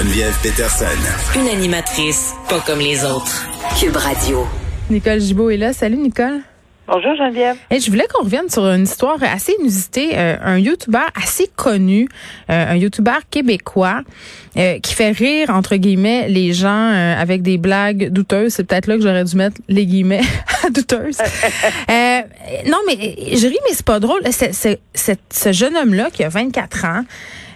Geneviève Peterson. Une animatrice pas comme les autres. Cube Radio. Nicole Gibault est là. Salut Nicole. Bonjour Geneviève. Et je voulais qu'on revienne sur une histoire assez inusitée. Euh, un YouTuber assez connu, euh, un YouTuber québécois euh, qui fait rire, entre guillemets, les gens avec des blagues douteuses. C'est peut-être là que j'aurais dû mettre les guillemets douteuses. non, mais je ris, mais c'est pas drôle. C'est, ce jeune homme-là qui a 24 ans,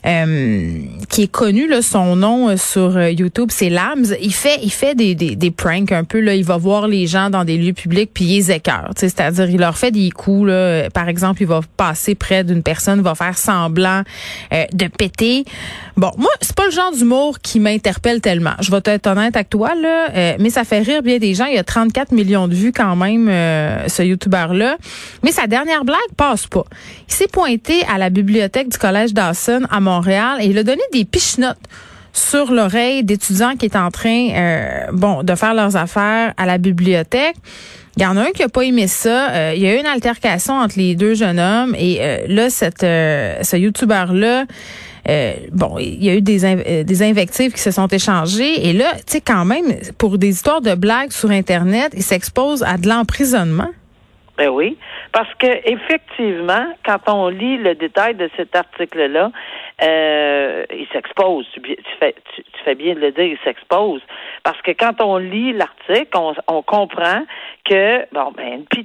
euh, qui est connu là, son nom euh, sur euh, YouTube, c'est Lams. Il fait il fait des, des, des pranks un peu là, il va voir les gens dans des lieux publics puis il les écœure, c'est-à-dire il leur fait des coups là, par exemple, il va passer près d'une personne, va faire semblant de péter. Bon, moi, c'est pas le genre d'humour qui m'interpelle tellement. Je vais être honnête avec toi là, mais ça fait rire bien des gens, il y a 34 millions de vues quand même ce youtubeur là, mais sa dernière blague passe pas. Il s'est pointé à la bibliothèque du collège Dawson à Montréal Et il a donné des pichenottes sur l'oreille d'étudiants qui étaient en train euh, bon de faire leurs affaires à la bibliothèque. Il y en a un qui a pas aimé ça. Euh, il y a eu une altercation entre les deux jeunes hommes et euh, là, cette, ce youtubeur là, bon, il y a eu des, des invectives qui se sont échangées et là, tu sais quand même, pour des histoires de blagues sur internet, il s'expose à de l'emprisonnement. Ben oui, parce que effectivement, quand on lit le détail de cet article-là, euh, il s'expose. Tu, fais, tu, fais bien de le dire, il s'expose. Parce que quand on lit l'article, on, on, comprend que, bon, ben, une,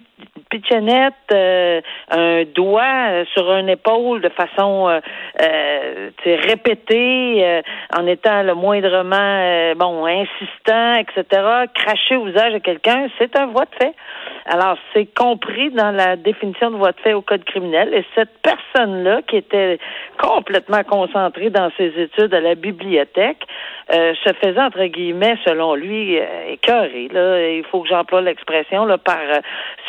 pitchenette, euh, un doigt euh, sur une épaule de façon euh, euh répétée, en étant le moindrement, bon, insistant, etc., cracher au visage de quelqu'un, c'est un voie de fait. Alors, c'est compris dans la définition de voie de fait au code criminel. Et cette personne-là, qui était complètement concentrée dans ses études à la bibliothèque, euh, se faisait, entre guillemets, selon lui, euh, écœuré. Là. Il faut que j'emploie l'expression là, par euh,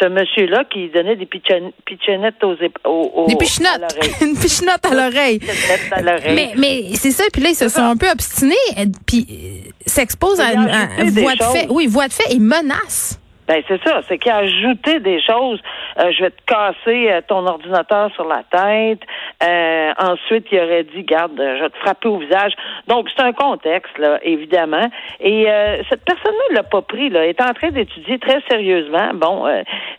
ce monsieur-là qui donnait des pitchenettes aux, aux, Des pichenottes. Une pichenotte à l'oreille. Mais, mais c'est ça. Puis là, ils se sont un peu obstinés. Puis s'exposent à, une voie de fait. Oui, voie de fait et menace. Ben c'est ça, c'est qu'il a ajouté des choses. Euh, je vais te casser euh, ton ordinateur sur la tête. Euh, ensuite, il aurait dit, garde, je vais te frapper au visage. Donc c'est un contexte là, évidemment. Et cette personne-là l'a pas pris. Là, est en train d'étudier très sérieusement. Bon,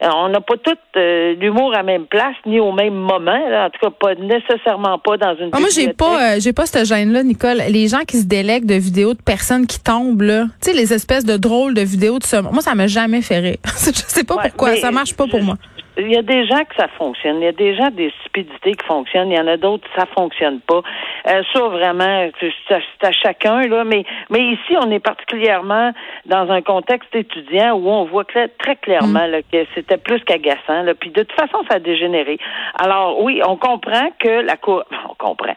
on n'a pas tout l'humour à même place ni au même moment. Là. En tout cas, pas nécessairement pas dans une. Ah, moi, j'ai pas, j'ai pas cette gêne-là, Nicole. Les gens qui se délèguent de vidéos de personnes qui tombent là, tu sais, les espèces de drôles de vidéos de ça. Moi, ça m'a jamais fait je sais pas pourquoi, ça marche pas pour moi. Il y a des gens que ça fonctionne. Il y a des gens des stupidités qui fonctionnent. Il y en a d'autres ça fonctionne pas. Euh, ça vraiment, c'est à, chacun là. Mais mais ici, on est particulièrement dans un contexte étudiant où on voit très clairement mm. que c'était plus qu'agaçant. Puis de toute façon, ça a dégénéré. Alors oui, on comprend que la cour, on comprend.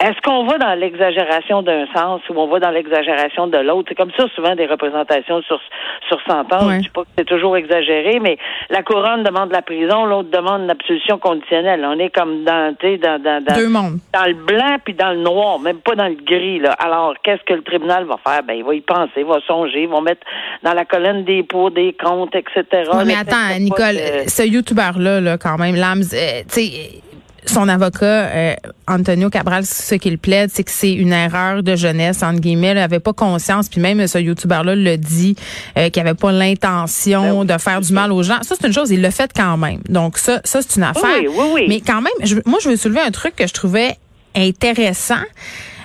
Est-ce qu'on va dans l'exagération d'un sens ou on va dans l'exagération de l'autre? C'est comme ça souvent des représentations sur sur 100 ans. Je dis pas que c'est toujours exagéré, mais la couronne demande la prison, l'autre demande l'absolution conditionnelle. On est comme dans, dans, dans, dans, Deux mondes. dans le blanc puis dans le noir, même pas dans le gris. Là. Alors, qu'est-ce que le tribunal va faire? Ben, il va y penser, il va songer, il va mettre dans la colonne des pour, des comptes, etc. mais attends, Nicole, ce YouTuber-là, là, quand même, Lams, euh, tu sais son avocat, euh, Antonio Cabral, ce qu'il plaide, c'est que c'est une erreur de jeunesse, entre guillemets. Il n'avait pas conscience, puis même ce YouTuber-là le dit, euh, qu'il n'avait pas l'intention ben de faire du mal aux gens. Ça, c'est une chose, il l'a fait quand même. Donc ça, ça c'est une affaire. Oui, oui, oui. Mais quand même, moi, je veux soulever un truc que je trouvais intéressant.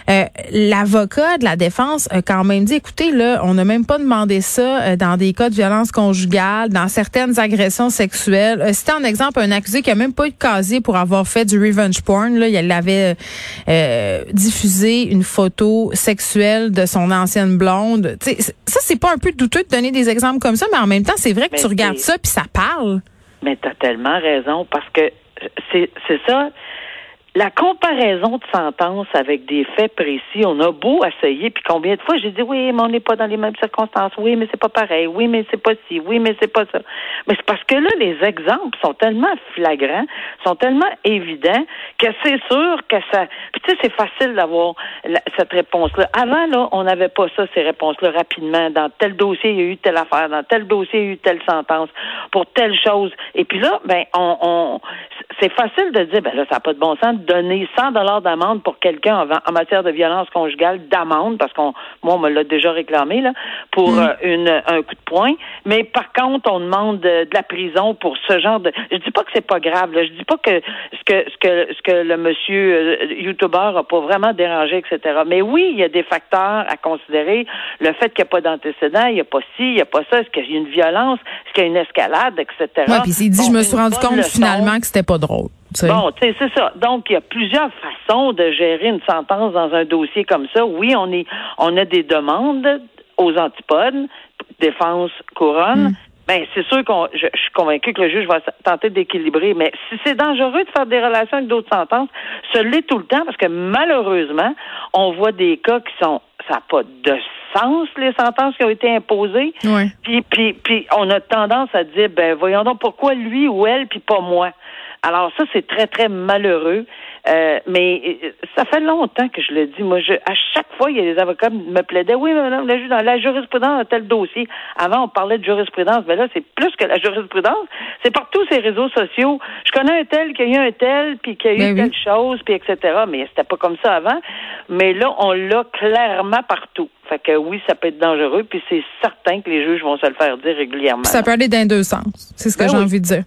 Euh, l'avocat de la défense a quand même dit, écoutez, là, on n'a même pas demandé ça euh, dans des cas de violence conjugale, dans certaines agressions sexuelles. Euh, C'était un exemple un accusé qui a même pas eu de casier pour avoir fait du revenge porn. Là, il avait diffusé une photo sexuelle de son ancienne blonde. T'sais, ça, c'est pas un peu douteux de donner des exemples comme ça, mais en même temps, c'est vrai que tu regardes ça puis ça parle. Mais tu as tellement raison parce que c'est ça la comparaison de sentences avec des faits précis, on a beau essayer, puis combien de fois j'ai dit oui, mais on n'est pas dans les mêmes circonstances, oui, mais c'est pas pareil, oui, mais c'est pas ci, oui, mais c'est pas ça. Mais c'est parce que là, les exemples sont tellement flagrants, sont tellement évidents que c'est sûr que ça. Puis tu sais, c'est facile d'avoir cette réponse-là. Avant, là, on n'avait pas ça, ces réponses-là, rapidement. Dans tel dossier, il y a eu telle affaire, dans tel dossier, il y a eu telle sentence, pour telle chose. Et puis là, ben, on, on c'est facile de dire, ben là, ça n'a pas de bon sens donner 100 dollars d'amende pour quelqu'un en, matière de violence conjugale d'amende parce qu'on moi on me l'a déjà réclamé là pour mm. euh, une un coup de poing. Mais par contre on demande de, la prison pour ce genre de je dis pas que c'est pas grave là. je dis pas que ce que ce que ce que le monsieur euh, YouTuber a pas vraiment dérangé etc mais oui il y a des facteurs à considérer. Le fait qu'il n'y a pas d'antécédent il n'y a pas ci il n'y a pas ça. Est-ce qu'il y a une violence? Est-ce qu'il y a une escalade etc ouais, puis il dit je me suis rendu compte finalement que c'était pas drôle Bon, tu sais, c'est ça. Donc, il y a plusieurs façons de gérer une sentence dans un dossier comme ça. Oui, on est, on a des demandes aux antipodes, défense, couronne. Mm. Ben, c'est sûr qu'on, je, suis convaincu que le juge va tenter d'équilibrer, mais si c'est dangereux de faire des relations avec d'autres sentences, ce l'est tout le temps parce que malheureusement, on voit des cas qui sont, ça n'a pas de sens, les sentences qui ont été imposées. Oui. Puis, puis, puis, on a tendance à dire, ben, voyons donc pourquoi lui ou elle, puis pas moi. Alors ça, c'est très, très malheureux. Euh, mais euh, ça fait longtemps que je le dis. Moi, je, à chaque fois, il y a des avocats qui me plaidaient. Oui, madame, la, dans la jurisprudence a tel dossier. Avant, on parlait de jurisprudence. Mais là, c'est plus que la jurisprudence. C'est par tous ces réseaux sociaux. Je connais un tel qui a eu un tel, puis qui a eu ben telle chose, puis etc. Mais c'était pas comme ça avant. Mais là, on l'a clairement partout. Fait que oui, ça peut être dangereux, puis c'est certain que les juges vont se le faire dire régulièrement. Ça peut aller dans deux sens. C'est ce que ben j'ai envie de dire.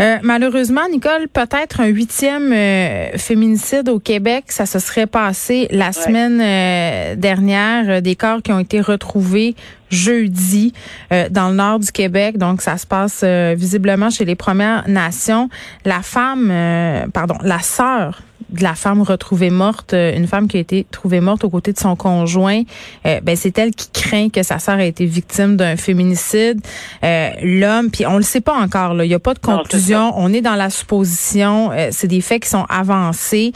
Euh, malheureusement, Nicole, peut-être un huitième euh, féminicide au Québec. Ça se serait passé la semaine euh, dernière. des corps qui ont été retrouvés jeudi dans le nord du Québec. Donc, ça se passe visiblement chez les Premières Nations. La femme, pardon, la sœur de la femme retrouvée morte, euh, une femme qui a été trouvée morte aux côtés de son conjoint, euh, ben c'est elle qui craint que sa sœur ait été victime d'un féminicide. Euh, L'homme, puis on le sait pas encore, là, il y a pas de conclusion, on est dans la supposition, euh, c'est des faits qui sont avancés.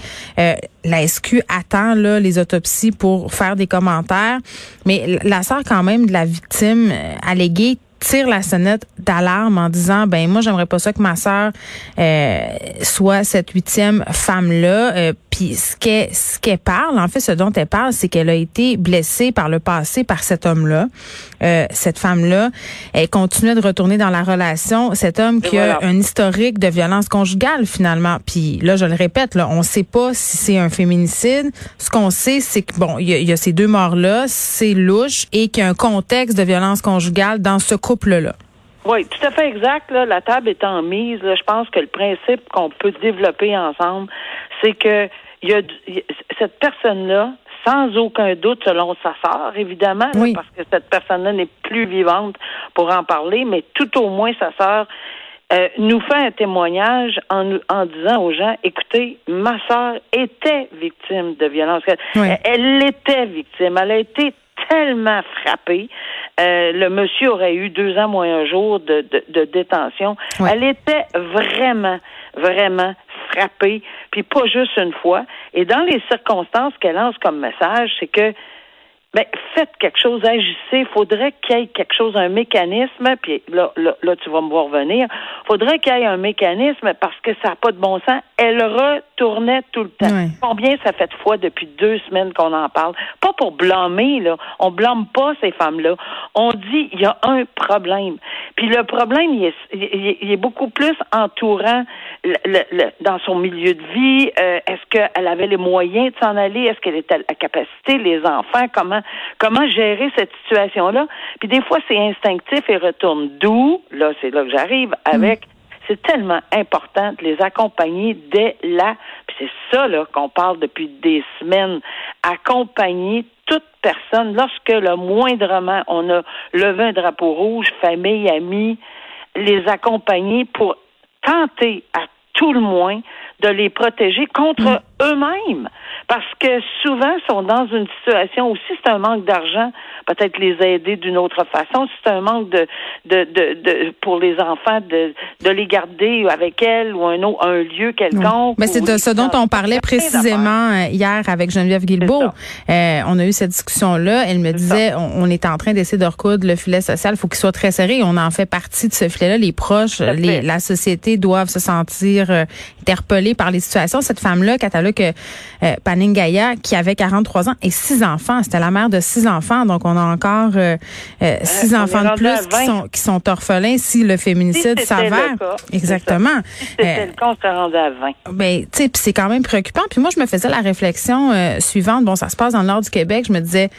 la SQ attend là les autopsies pour faire des commentaires, mais la sœur quand même de la victime alléguée tire la sonnette d'alarme en disant ben moi j'aimerais pas ça que ma sœur euh, soit cette huitième femme là euh, puis ce qu'elle ce qu'elle parle en fait ce dont elle parle c'est qu'elle a été blessée par le passé par cet homme là euh, cette femme là elle continuait de retourner dans la relation. Cet homme qui a un historique de violence conjugale finalement. Puis là je le répète là on sait pas si c'est un féminicide. Ce qu'on sait c'est que bon il y, y, a ces deux morts là c'est louche et qu'il y a un contexte de violence conjugale dans ce couple-là. Oui, tout à fait exact. La table étant mise, je pense que le principe qu'on peut développer ensemble, c'est que il y a, cette personne-là, sans aucun doute, selon sa sœur, évidemment, parce que cette personne-là n'est plus vivante pour en parler, mais tout au moins sa sœur euh, nous fait un témoignage en, en disant aux gens, écoutez, ma sœur était victime de violence. Elle, elle était victime. Elle a été tellement frappée. Euh, le monsieur aurait eu deux ans moins un jour de, de, détention. Elle était vraiment, vraiment puis pas juste une fois. Et dans les circonstances qu'elle lance comme message, c'est que ben, faites quelque chose, agissez. Il faudrait qu'il y ait quelque chose, un mécanisme, puis là, là, là tu vas me voir revenir. faudrait qu'il y ait un mécanisme parce que ça n'a pas de bon sens. Elle retournait tout le temps. Combien ça fait de fois depuis deux semaines qu'on en parle? Pas pour blâmer, là. On blâme pas ces femmes-là. On dit il y a un problème. Puis le problème, il est, il est beaucoup plus entourant le, dans son milieu de vie. Euh, est-ce qu'elle avait les moyens de s'en aller? Est-ce qu'elle était à la capacité? Les enfants, comment comment gérer cette situation-là. Puis des fois, c'est instinctif et retourne. D'où, là, c'est là que j'arrive avec. C'est tellement important de les accompagner dès là. Puis c'est ça là qu'on parle depuis des semaines. Accompagner toute personne lorsque le moindrement on a levé un drapeau rouge, famille, amis, les accompagner pour tenter à tout le moins de les protéger contre eux-mêmes. Parce que souvent, sont dans une situation aussi, c'est un manque d'argent, peut-être les aider d'une autre façon. C'est un manque de, de, de, de, pour les enfants de, de les garder avec elles ou un, autre, un lieu quelconque. Mais c'est de ce dont on parlait précisément euh, hier avec Geneviève Guilbeault. Euh, on a eu cette discussion-là. Elle me disait, on, on, est en train d'essayer de recoudre le filet social. Il faut qu'il soit très serré. On en fait partie de ce filet-là. Les proches, les, la société doivent se sentir euh, interpellés par les situations. Cette femme-là, Catalogue euh, Paningaya, qui avait 43 ans et six enfants. C'était la mère de six enfants. Donc, on a encore euh, euh, six enfants de plus qui sont, qui sont orphelins si le féminicide Si s'avère. Exactement. Si c'était le cas, on serait rendu à 20. Ben, tu sais, puis c'est quand même préoccupant. Puis moi, je me faisais la réflexion euh, suivante. Bon, ça se passe dans le nord du Québec. Je me disais,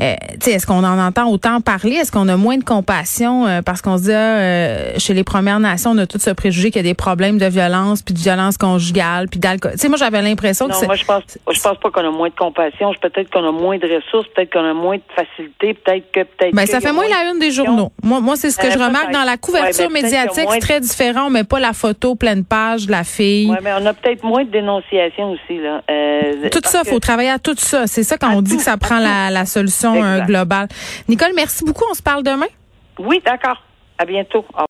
euh, est-ce qu'on en entend autant parler? Est-ce qu'on a moins de compassion euh, parce qu'on se dit, ah, euh, chez les Premières Nations, on a tout ce préjugé qu'il y a des problèmes de violence, puis de violence conjugale, puis d'alcool. Tu sais, moi, j'avais l'impression que Non, c'est... moi, je pense, je pense pas qu'on a moins de compassion. Je- Peut-être qu'on a moins de ressources, peut-être qu'on a moins de facilité, peut-être que, peut-être Ben, ça il fait moins la une des journaux. Moi, moi c'est ce que Euh, je remarque dans la couverture Ouais, ben, a médiatique. C'est très différent. On met pas la photo pleine page de la fille. Ouais, mais on a peut-être moins de dénonciations aussi, là. Euh, Tout ça, que- faut travailler à tout ça. C'est ça quand on dit tout, que ça prend la solution euh, Exact. globale. Nicole, merci beaucoup. On se parle demain. Oui, d'accord. À bientôt. Au